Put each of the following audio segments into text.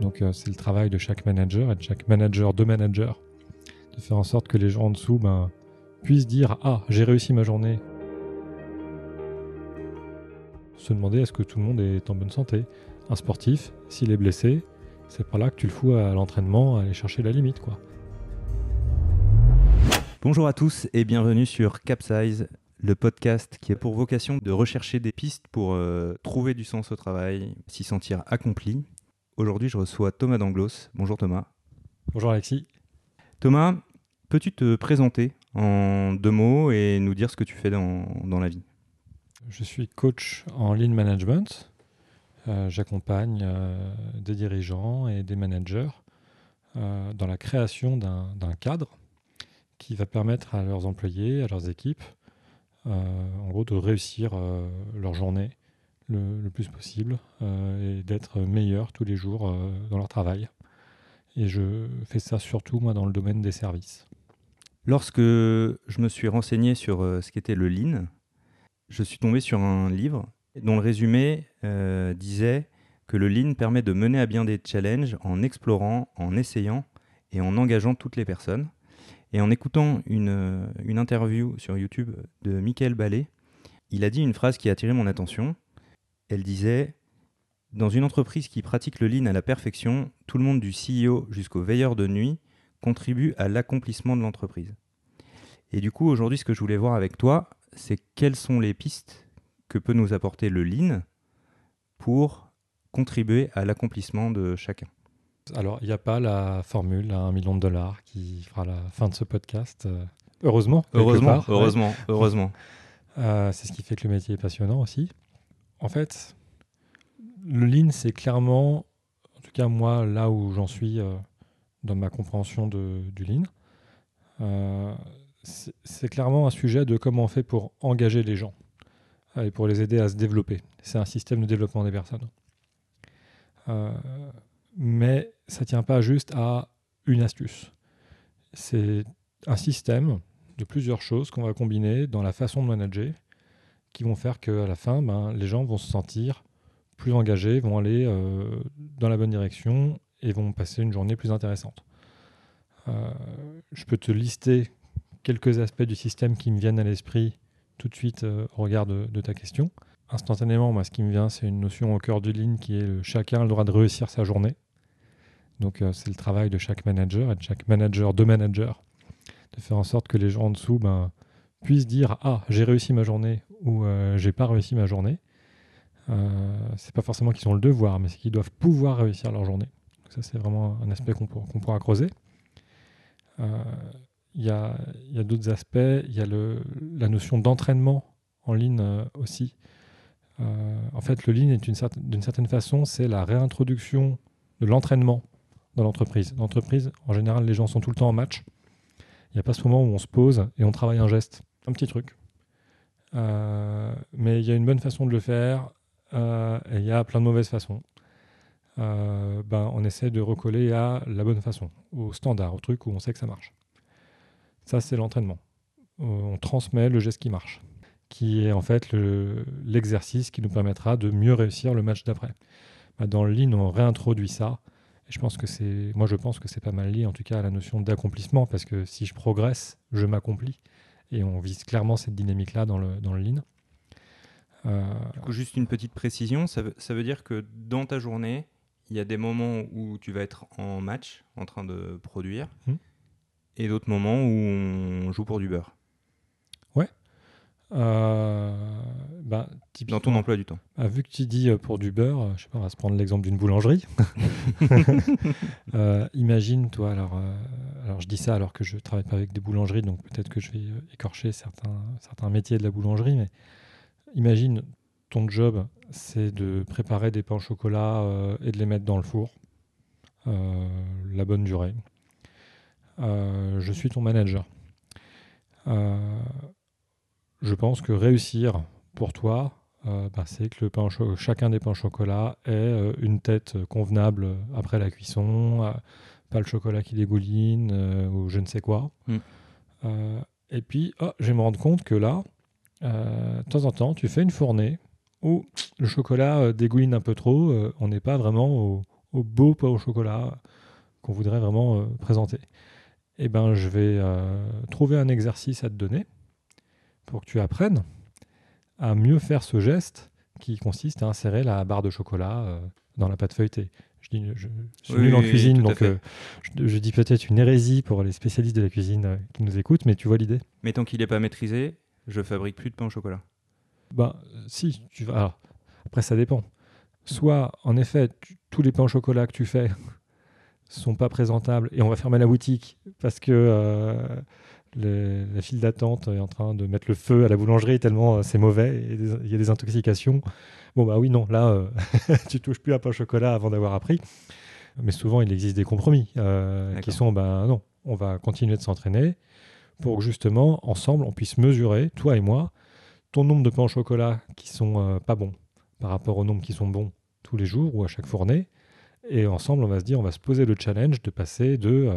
Donc euh, c'est le travail de chaque manager et de chaque manager de manager de faire en sorte que les gens en dessous ben, puissent dire Ah, j'ai réussi ma journée. Se demander est-ce que tout le monde est en bonne santé? Un sportif, s'il est blessé, c'est pas là que tu le fous à l'entraînement, à aller chercher la limite. quoi. Bonjour à tous et bienvenue sur Capsize, le podcast qui a pour vocation de rechercher des pistes pour euh, trouver du sens au travail, s'y sentir accompli. Aujourd'hui, je reçois Thomas Danglos. Bonjour Thomas. Bonjour Alexis. Thomas, peux-tu te présenter en deux mots et nous dire ce que tu fais dans, dans la vie? Je suis coach en lean management. Euh, J'accompagne euh, des dirigeants et des managers euh, dans la création d'un cadre qui va permettre à leurs employés, à leurs équipes, en gros, de réussir leur journée le, plus possible et d'être meilleurs tous les jours dans leur travail. Et je fais ça surtout, moi, dans le domaine des services. Lorsque je me suis renseigné sur euh, ce qu'était le Lean, je suis tombé sur un livre dont le résumé euh, disait que le Lean permet de mener à bien des challenges en explorant, en essayant et en engageant toutes les personnes. Et en écoutant une, euh, une interview sur YouTube de Michael Ballet, il a dit une phrase qui a attiré mon attention. Elle disait Dans une entreprise qui pratique le lean à la perfection, tout le monde du CEO jusqu'au veilleur de nuit contribue à l'accomplissement de l'entreprise. Et du coup, aujourd'hui, ce que je voulais voir avec toi, c'est quelles sont les pistes que peut nous apporter le lean pour contribuer à l'accomplissement de chacun. Alors, il n'y a pas la formule à un million de dollars qui fera la fin de ce podcast. euh, heureusement. Heureusement, part, ouais. heureusement, heureusement. Euh, c'est ce qui fait que le métier est passionnant aussi. En fait, le lean, c'est clairement, en tout cas moi, là où j'en suis euh, dans ma compréhension du lean, euh, c'est clairement un sujet de comment on fait pour engager les gens euh, et pour les aider à se développer. C'est un système de développement des personnes. Mais ça ne tient pas juste à une astuce. C'est un système de plusieurs choses qu'on va combiner dans la façon de manager qui vont faire qu'à la fin, ben, les gens vont se sentir plus engagés, vont aller euh, dans la bonne direction et vont passer une journée plus intéressante. Euh, je peux te lister quelques aspects du système qui me viennent à l'esprit tout de suite euh, au regard de, de ta question. Instantanément, moi, ce qui me vient, c'est une notion au cœur du ligne qui est le chacun a le droit de réussir sa journée. Donc, c'est le travail de chaque manager et de chaque manager de manager de faire en sorte que les gens en dessous ben, puissent dire Ah, j'ai réussi ma journée ou euh, j'ai pas réussi ma journée. Euh, c'est pas forcément qu'ils ont le devoir, mais c'est qu'ils doivent pouvoir réussir leur journée. Donc ça, c'est vraiment un aspect qu'on qu'on pourra creuser. Euh, Il y a, y a d'autres aspects. Il y a le, la notion d'entraînement en ligne euh, aussi. En fait, le lean est d'une certaine façon, c'est la réintroduction de l'entraînement dans l'entreprise. L'entreprise, en général, les gens sont tout le temps en match. Il n'y a pas ce moment où on se pose et on travaille un geste, un petit truc. Euh, mais il y a une bonne façon de le faire euh, et il y a plein de mauvaises façons. Euh, ben, on essaie de recoller à la bonne façon, au standard, au truc où on sait que ça marche. Ça, c'est l'entraînement. On transmet le geste qui marche, qui est en fait le- l'exercice qui nous permettra de mieux réussir le match d'après. Ben, dans le lean, on réintroduit ça. Et je pense que c'est, moi, je pense que c'est pas mal lié, en tout cas, à la notion d'accomplissement, parce que si je progresse, je m'accomplis. Et on vise clairement cette dynamique-là dans le, dans le lean. Euh, Du coup, juste une petite précision, ça veut, ça veut dire que dans ta journée, il y a des moments où tu vas être en match, en train de produire, Mhm. et d'autres moments où on joue pour du beurre, euh, ben, dans ton emploi du temps. Ah, vu que tu dis euh, pour du beurre, euh, je sais pas, on va se prendre l'exemple d'une boulangerie. Imagine, toi, alors, alors je dis ça alors que je travaille pas avec des boulangeries, donc peut-être que je vais écorcher certains, certains métiers de la boulangerie, mais imagine ton job, c'est de préparer des pains au chocolat et de les mettre dans le four, la bonne durée. Je suis ton manager. Euh, je pense que réussir pour toi, euh, bah, c'est que le pain au chacun des pains au chocolat ait euh, une tête convenable euh, après la cuisson, euh, pas le chocolat qui dégouline ou je ne sais quoi. Mm. Et puis, oh, je vais me rendre compte que là, de temps en temps, tu fais une fournée où le chocolat dégouline un peu trop, on n'est pas vraiment au, au beau pain au chocolat qu'on voudrait vraiment présenter. Eh ben, je vais trouver un exercice à te donner pour que tu apprennes à mieux faire ce geste qui consiste à insérer la barre de chocolat euh, dans la pâte feuilletée. Je, dis, je, suis Oui, nul en cuisine, donc euh, je, je dis peut-être une hérésie pour les spécialistes de la cuisine euh, qui nous écoutent, mais tu vois l'idée Mais tant qu'il n'est pas maîtrisé, je fabrique plus de pain au chocolat. Ben, si, tu vas. alors, après, ça dépend. Soit, en effet, tu- tous les pains au chocolat que tu fais sont pas présentables et on va fermer la boutique parce que euh, le- la file d'attente est en train de mettre le feu à la boulangerie tellement euh, c'est mauvais et il y a des intoxications. Bon, bah oui, non, là, euh, tu touches plus à pain au chocolat avant d'avoir appris. Mais souvent, il existe des compromis euh, qui sont, ben non, on va continuer de s'entraîner pour que justement, ensemble, on puisse mesurer, toi et moi, ton nombre de pains au chocolat qui sont euh, pas bons par rapport au nombre qui sont bons tous les jours ou à chaque fournée. Et ensemble, on va se dire, on va se poser le challenge de passer de, euh,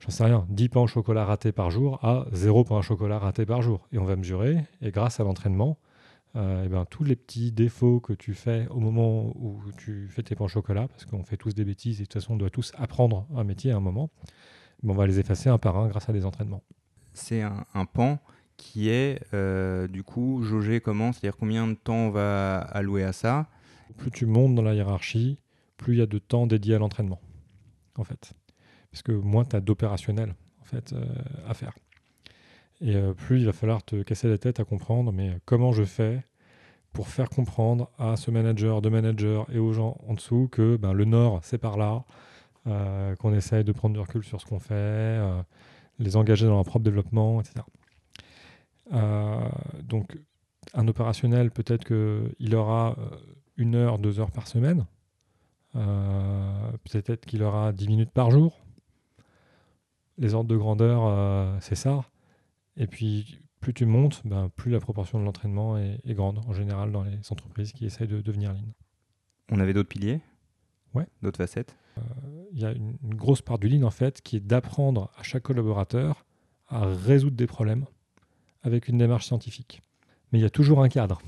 j'en sais rien, 10 pains au chocolat ratés par jour à 0 pain au chocolat raté par jour. Et on va mesurer, et grâce à l'entraînement, euh, eh ben, tous les petits défauts que tu fais au moment où tu fais tes pains au chocolat, parce qu'on fait tous des bêtises et de toute façon, on doit tous apprendre un métier à un moment, mais on va les effacer un par un grâce à des entraînements. C'est un, un pan qui est euh, du coup jaugé comment? C'est-à-dire combien de temps on va allouer à ça? Plus tu montes dans la hiérarchie, plus il y a de temps dédié à l'entraînement, en fait. Parce que moins tu as d'opérationnel, en fait, euh, à faire. Et euh, plus il va falloir te casser la tête à comprendre, mais comment je fais pour faire comprendre à ce manager, de manager et aux gens en dessous que ben, le nord, c'est par là, euh, qu'on essaye de prendre du recul sur ce qu'on fait, les engager dans leur propre développement, etc. Donc, un opérationnel, peut-être qu'il aura une heure, deux heures par semaine. Peut-être qu'il aura 10 minutes par jour. Les ordres de grandeur, euh, c'est ça. Et puis, plus tu montes, ben, plus la proportion de l'entraînement est, est grande, en général, dans les entreprises qui essayent de devenir lean. On avait d'autres piliers? Ouais. D'autres facettes? Il y a une, une grosse part du lean, en fait, qui est d'apprendre à chaque collaborateur à résoudre des problèmes avec une démarche scientifique. Mais il y a toujours un cadre.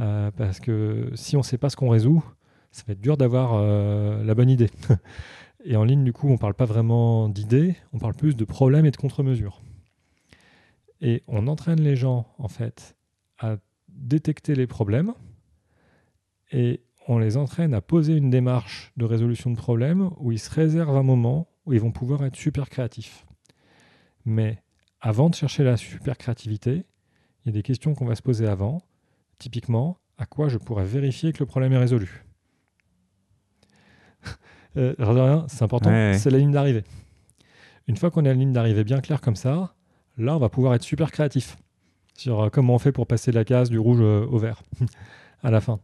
Euh, parce que si on ne sait pas ce qu'on résout, ça va être dur d'avoir euh, la bonne idée. et en ligne, du coup, on ne parle pas vraiment d'idées, on parle plus de problèmes et de contre-mesures. Et on entraîne les gens, en fait, à détecter les problèmes et on les entraîne à poser une démarche de résolution de problèmes où ils se réservent un moment où ils vont pouvoir être super créatifs. Mais avant de chercher la super créativité, il y a des questions qu'on va se poser avant. Typiquement, à quoi je pourrais vérifier que le problème est résolu? Euh, de rien, c'est important, Ouais, ouais. c'est la ligne d'arrivée. Une fois qu'on a la ligne d'arrivée bien claire comme ça, là, on va pouvoir être super créatif sur euh, comment on fait pour passer la case du rouge euh, au vert à la fin.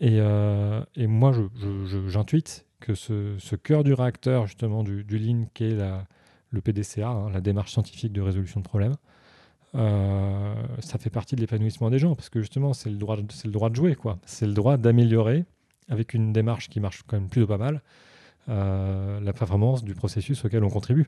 Et, euh, et moi, j'intuite que ce, ce cœur du réacteur, justement, du, du Lean, qui est la, le PDCA, hein, la démarche scientifique de résolution de problèmes, euh, ça fait partie de l'épanouissement des gens, parce que justement, c'est le droit, de- c'est le droit de jouer, quoi. C'est le droit d'améliorer, avec une démarche qui marche quand même plutôt pas mal, la performance du processus auquel on contribue.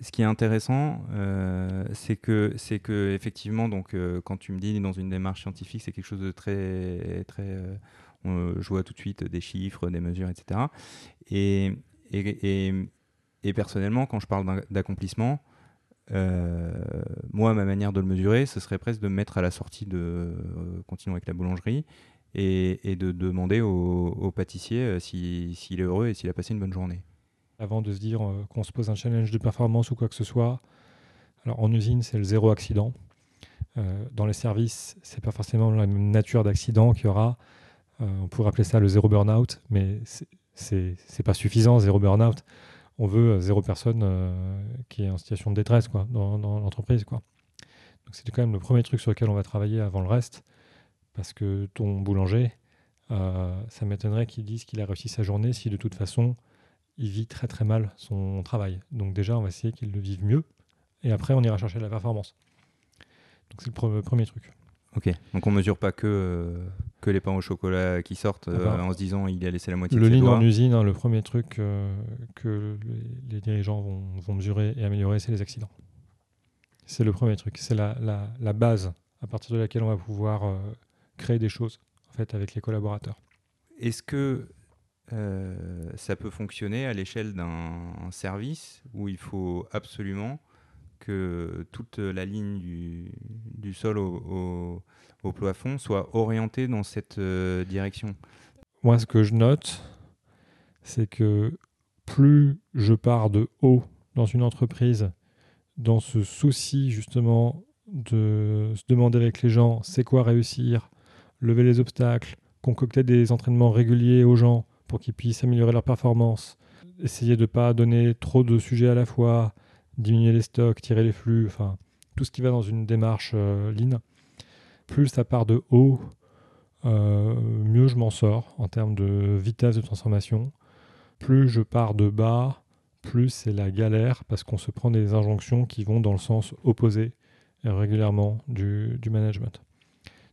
Ce qui est intéressant, euh, c'est que, c'est que effectivement, donc, euh, quand tu me dis dans une démarche scientifique, c'est quelque chose de très, très, euh, on- je vois tout de suite des chiffres, des mesures, etc. Et, et, et, et personnellement, quand je parle d'accomplissement, euh, moi, ma manière de le mesurer, ce serait presque de me mettre à la sortie de euh, continuer avec la boulangerie et, de demander au, pâtissier euh, si- s'il est heureux et s'il a passé une bonne journée. avant de se dire euh, qu'on se pose un challenge de performance ou quoi que ce soit. Alors en usine, c'est le zéro accident. Euh, dans les services, c'est pas forcément la même nature d'accident qu'il y aura. On pourrait appeler ça le zéro burn-out, mais c'est- c'est c'est pas suffisant, zéro burn-out. On veut zéro personne qui est en situation de détresse quoi, dans, l'entreprise. c'était quand même le premier truc sur lequel on va travailler avant le reste, parce que ton boulanger, euh, ça m'étonnerait qu'il dise qu'il a réussi sa journée si de toute façon il vit très très mal son travail. Donc déjà, on va essayer qu'il le vive mieux. Et après, on ira chercher la performance. Donc c'est le pre- premier truc. Ok, donc on mesure pas que, euh, que les pains au chocolat qui sortent euh, Ah bah, en se disant il a laissé la moitié Le de lean en usine, hein, le premier truc euh, que les, les dirigeants vont, vont mesurer et améliorer, c'est les accidents. C'est le premier truc. C'est la, la- la base à partir de laquelle on va pouvoir euh, créer des choses en fait, avec les collaborateurs. Est-ce que euh, ça peut fonctionner à l'échelle d'un service où il faut absolument que toute la ligne du, sol au, plafond soit orientée dans cette euh, direction? Moi, ce que je note, c'est que plus je pars de haut dans une entreprise, dans ce souci justement de se demander avec les gens c'est quoi réussir, lever les obstacles, concocter des entraînements réguliers aux gens pour qu'ils puissent améliorer leur performance, essayer de ne pas donner trop de sujets à la fois, diminuer les stocks, tirer les flux, enfin tout ce qui va dans une démarche euh. Plus ça part de haut, euh, mieux je m'en sors en termes de vitesse de transformation. Plus je pars de bas, plus c'est la galère parce qu'on se prend des injonctions qui vont dans le sens opposé régulièrement du, management.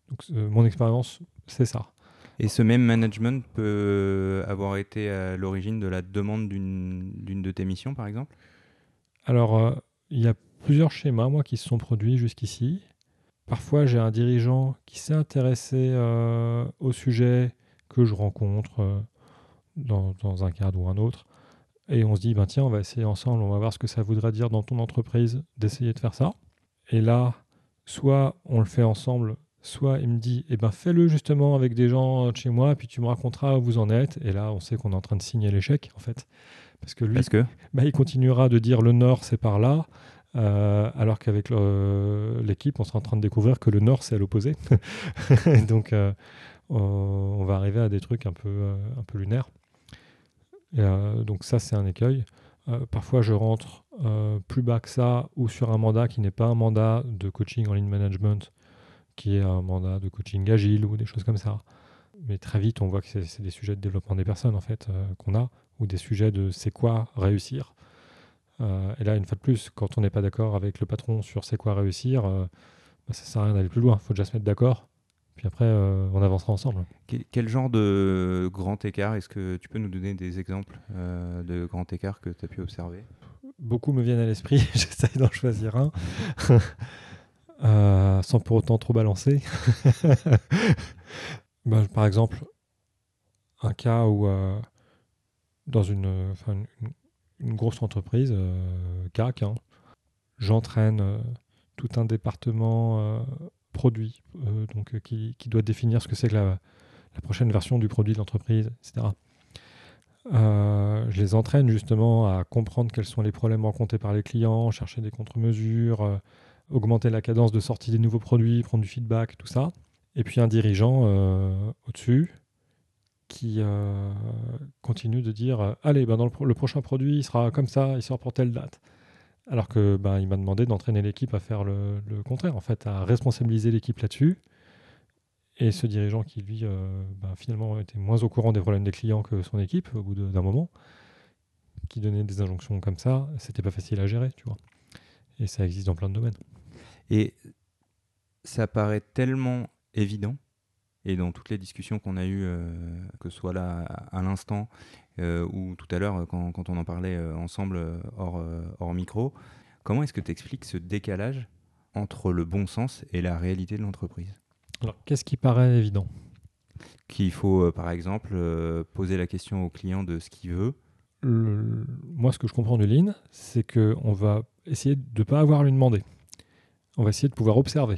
Donc, euh, mon expérience, c'est ça. Et ce même management peut avoir été à l'origine de la demande d'une de tes missions, par exemple? Alors, euh, il y a plusieurs schémas, moi, qui se sont produits jusqu'ici. Parfois, j'ai un dirigeant qui s'est intéressé euh, au sujet que je rencontre dans, dans, un cadre ou un autre. Et on se dit, ben tiens, on va essayer ensemble, on va voir ce que ça voudrait dire dans ton entreprise d'essayer de faire ça. Et là, soit on le fait ensemble, soit il me dit, eh ben fais-le justement avec des gens de chez moi, puis tu me raconteras où vous en êtes. Et là, on sait qu'on est en train de signer l'échec, en fait. Parce que lui, que bah, il continuera de dire le nord, c'est par là. Euh, alors qu'avec l'équipe, on sera en train de découvrir que le nord, c'est à l'opposé. Donc, euh, on va arriver à des trucs un peu, euh, un peu lunaires. Euh, donc ça, c'est un écueil. Parfois, je rentre plus bas que ça ou sur un mandat qui n'est pas un mandat de coaching en lean management, qui est un mandat de coaching agile ou des choses comme ça. Mais très vite, on voit que c'est des sujets de développement des personnes en fait qu'on a, ou des sujets de c'est quoi réussir. et là, une fois de plus, quand on n'est pas d'accord avec le patron sur c'est quoi réussir, bah, ça sert à rien d'aller plus loin. Il faut déjà se mettre d'accord puis après, euh, on avancera ensemble. Quel, genre de grand écart Est-ce que tu peux nous donner des exemples euh, de grand écart que tu as pu observer? Beaucoup me viennent à l'esprit, j'essaye d'en choisir un, euh, sans pour autant trop balancer. Bah, par exemple, un cas où, dans une, grosse entreprise, CAC, hein, j'entraîne tout un département produit, euh, donc, euh, qui, doit définir ce que c'est que la, prochaine version du produit de l'entreprise, etc. Euh, je les entraîne justement à comprendre quels sont les problèmes rencontrés par les clients, chercher des contre-mesures, augmenter la cadence de sortie des nouveaux produits, prendre du feedback, tout ça. Et puis un dirigeant au-dessus qui continue de dire Allez, ben dans le, le, prochain produit, il sera comme ça, il sort pour telle date. Alors que ben, il m'a demandé d'entraîner l'équipe à faire le, contraire, en fait, à responsabiliser l'équipe là-dessus. Et ce dirigeant qui, lui, euh, ben, finalement, était moins au courant des problèmes des clients que son équipe au bout d'un moment, qui donnait des injonctions comme ça, c'était pas facile à gérer, tu vois. Et ça existe dans plein de domaines. Et ça paraît tellement évident, et dans toutes les discussions qu'on a eues, euh, que ce soit là à l'instant, euh, ou tout à l'heure quand, on en parlait euh, ensemble hors, micro. Comment est-ce que tu expliques ce décalage entre le bon sens et la réalité de l'entreprise? Alors, qu'est-ce qui paraît évident? Qu'il faut, par exemple, poser la question au client de ce qu'il veut. moi, ce que je comprends de Lean, c'est qu'on va essayer de ne pas avoir à lui demander. On va essayer de pouvoir observer.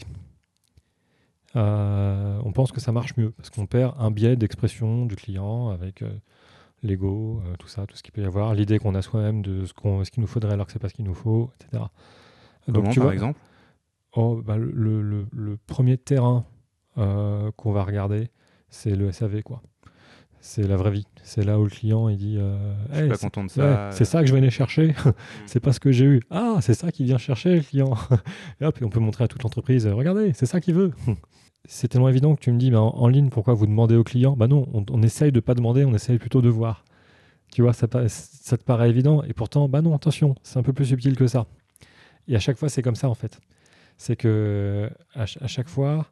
on pense que ça marche mieux parce qu'on perd un biais d'expression du client avec l'ego, euh, tout ça, tout ce qu'il peut y avoir, l'idée qu'on a soi-même de ce qu'il nous faudrait alors que c'est pas ce qu'il nous faut, etc. Donc, tu par exemple? Oh, bah, le, premier terrain euh, qu'on va regarder, c'est le SAV, quoi. C'est la vraie vie. C'est là où le client il dit euh, Je suis pas content de ça. c'est ça que je venais chercher. c'est pas ce que j'ai eu. Ah, c'est ça qu'il vient chercher, le client. et hop, on peut montrer à toute l'entreprise Regardez, c'est ça qu'il veut c'est tellement évident que tu me dis, en, ligne, pourquoi vous demandez au client? Bah non, on, essaye de pas demander, on essaye plutôt de voir. Tu vois, ça, ça, te paraît évident, et pourtant, bah non, attention, c'est un peu plus subtil que ça. Et à chaque fois, c'est comme ça, en fait. C'est que à, chaque fois,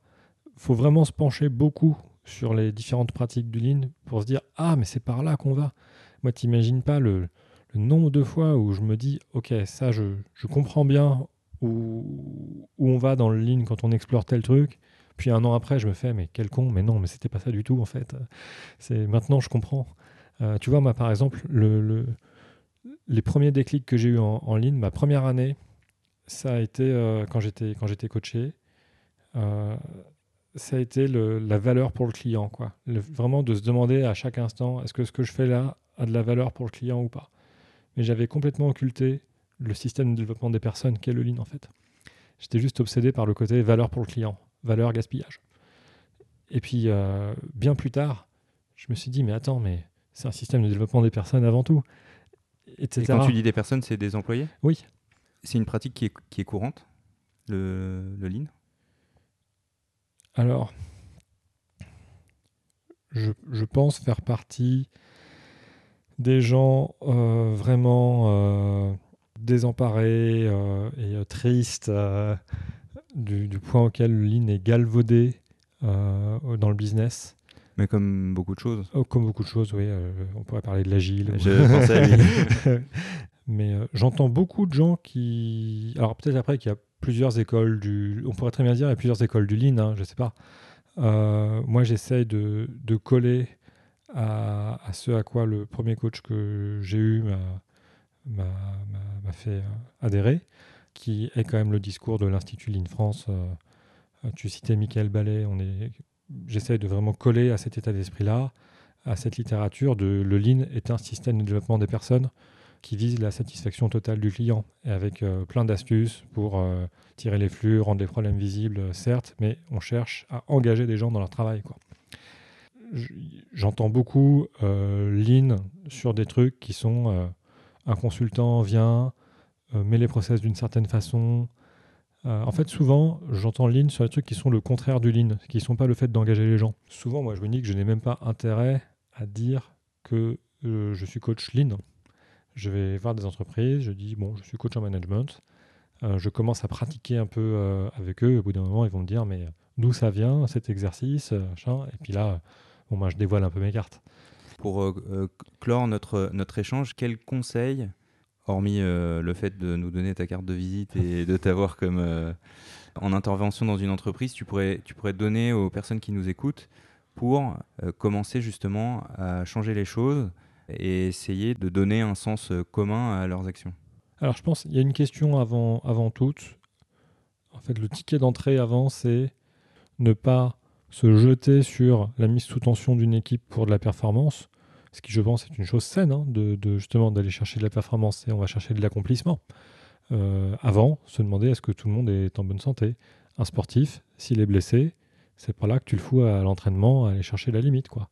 faut vraiment se pencher beaucoup sur les différentes pratiques du lean pour se dire, ah, mais c'est par là qu'on va. Moi, t'imagines pas le, le, nombre de fois où je me dis, ok, ça, je, je comprends bien où, où on va dans le lean quand on explore tel truc puis un an après, je me fais, mais quel con, mais non, mais c'était pas ça du tout en fait. C'est maintenant je comprends. Euh, tu vois, moi, par exemple, le, les premiers déclics que j'ai eu en, ligne, ma première année, ça a été euh, quand j'étais quand j'étais coaché. Euh, ça a été la valeur pour le client, quoi. vraiment de se demander à chaque instant, est-ce que ce que je fais là a de la valeur pour le client ou pas? Mais j'avais complètement occulté le système de développement des personnes qui est le lean en fait. J'étais juste obsédé par le côté valeur pour le client, valeur gaspillage. Et puis bien plus tard, je me suis dit mais attends mais c'est un système de développement des personnes avant tout. Etc. Et quand tu dis des personnes, c'est des employés? Oui. C'est une pratique qui est, qui est courante, le, le lean? Alors, je, je, pense faire partie des gens euh, vraiment euh, désemparés euh, et tristes du, du, point auquel lean est galvaudé dans le business. Mais comme beaucoup de choses. Oh, comme beaucoup de choses, oui. Euh, on pourrait parler de l'agile. Je pensais Mais euh, j'entends beaucoup de gens qui. Alors peut-être après qu'il y a plusieurs écoles du. On pourrait très bien dire qu'il y a plusieurs écoles du Lean, hein, je ne sais pas. Euh, moi, j'essaye de, de, coller à, à, ce à quoi le premier coach que j'ai eu m'a fait adhérer, qui est quand même le discours de l'Institut Lean France. tu citais Michael Ballet, on est j'essaie de vraiment coller à cet état d'esprit-là, à cette littérature de le Lean est un système de développement des personnes qui vise la satisfaction totale du client et avec euh, plein d'astuces pour euh, tirer les flux, rendre les problèmes visibles, certes, mais on cherche à engager des gens dans leur travail. J'entends beaucoup euh, Lean sur des trucs qui sont un consultant vient, met les process d'une certaine façon, euh, en fait, souvent, j'entends lean sur les trucs qui sont le contraire du lean, qui ne sont pas le fait d'engager les gens. Souvent, moi, je me dis que je n'ai même pas intérêt à dire que euh, je suis coach lean. Je vais voir des entreprises, je dis, bon, je suis coach en management. Euh, je commence à pratiquer un peu avec eux. Au bout d'un moment, ils vont me dire, mais d'où ça vient cet exercice Et puis là, bon, moi, je dévoile un peu mes cartes. Pour clore notre, notre échange, quels conseils hormis euh, le fait de nous donner ta carte de visite et de t'avoir comme euh, en intervention dans une entreprise, tu pourrais, tu pourrais donner aux personnes qui nous écoutent pour euh, commencer justement à changer les choses et essayer de donner un sens commun à leurs actions Alors je pense qu'il y a une question avant, avant toute. En fait, le ticket d'entrée avant, c'est ne pas se jeter sur la mise sous tension d'une équipe pour de la performance, ce qui, je pense, est une chose saine, hein, de, justement d'aller chercher de la performance et on va chercher de l'accomplissement. Euh, avant, se demander est-ce que tout le monde est en bonne santé. Un sportif, s'il est blessé, c'est pas là que tu le fous à l'entraînement, à aller chercher la limite, quoi.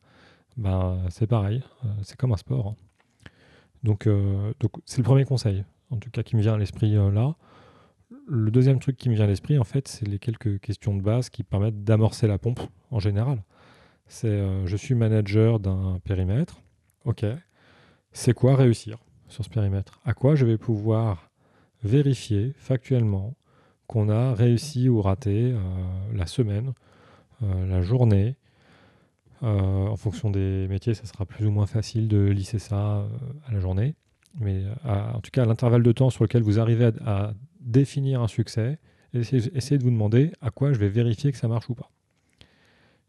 Ben, c'est pareil, euh, c'est comme un sport. Hein. Donc, euh, donc c'est le premier conseil, en tout cas qui me vient à l'esprit là. Le deuxième truc qui me vient à l'esprit, en fait, c'est les quelques questions de base qui permettent d'amorcer la pompe en général. C'est je suis manager d'un périmètre, Ok. C'est quoi réussir sur ce périmètre? À quoi je vais pouvoir vérifier factuellement qu'on a réussi ou raté euh, la semaine, euh, la journée. Euh, en fonction des métiers, ça sera plus ou moins facile de lisser ça à la journée. Mais en tout cas, l'intervalle de temps sur lequel vous arrivez à, définir un succès, essayez, de vous demander à quoi je vais vérifier que ça marche ou pas.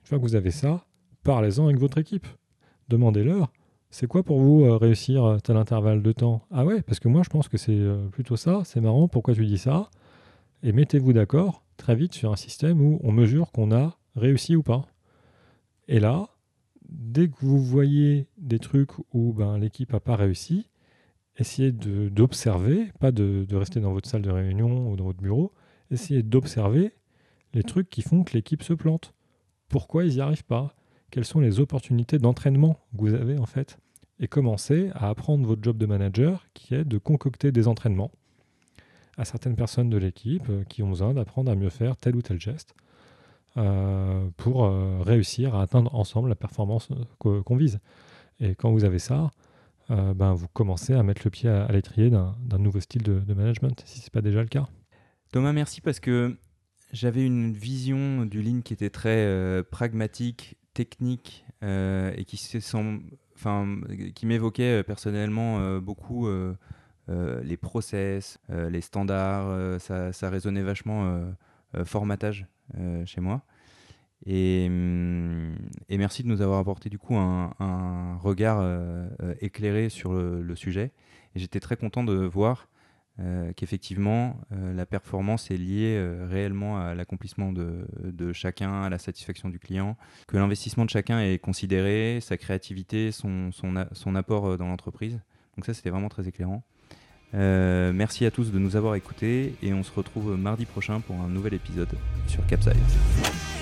Une fois que vous avez ça, parlez-en avec votre équipe. Demandez-leur c'est quoi pour vous euh, réussir tel intervalle de temps? Ah ouais, parce que moi je pense que c'est euh, plutôt ça, c'est marrant, pourquoi tu dis ça? Et mettez-vous d'accord très vite sur un système où on mesure qu'on a réussi ou pas. Et là, dès que vous voyez des trucs où ben, l'équipe n'a pas réussi, essayez d'observer, pas de, de, rester dans votre salle de réunion ou dans votre bureau, essayez d'observer les trucs qui font que l'équipe se plante. Pourquoi ils n'y arrivent pas? Quelles sont les opportunités d'entraînement que vous avez en fait? Et commencer à apprendre votre job de manager qui est de concocter des entraînements à certaines personnes de l'équipe euh, qui ont besoin d'apprendre à mieux faire tel ou tel geste pour euh, réussir à atteindre ensemble la performance qu'on vise. Et quand vous avez ça, ben, vous commencez à mettre le pied à, l'étrier d'un nouveau style de, management, si ce n'est pas déjà le cas. Thomas, merci parce que j'avais une vision du Lean qui était très pragmatique, technique et qui m'évoquait euh, personnellement euh, beaucoup euh, les process, les standards. Ça, ça, résonnait vachement formatage chez moi. Et, hum, et, merci de nous avoir apporté du coup un, regard euh, euh, éclairé sur le, sujet. Et j'étais très content de voir euh, qu'effectivement la performance est liée réellement à l'accomplissement de, chacun, à la satisfaction du client, que l'investissement de chacun est considéré, sa créativité, son apport dans l'entreprise. Donc ça, c'était vraiment très éclairant. Merci à tous de nous avoir écoutés et on se retrouve mardi prochain pour un nouvel épisode sur Capsize.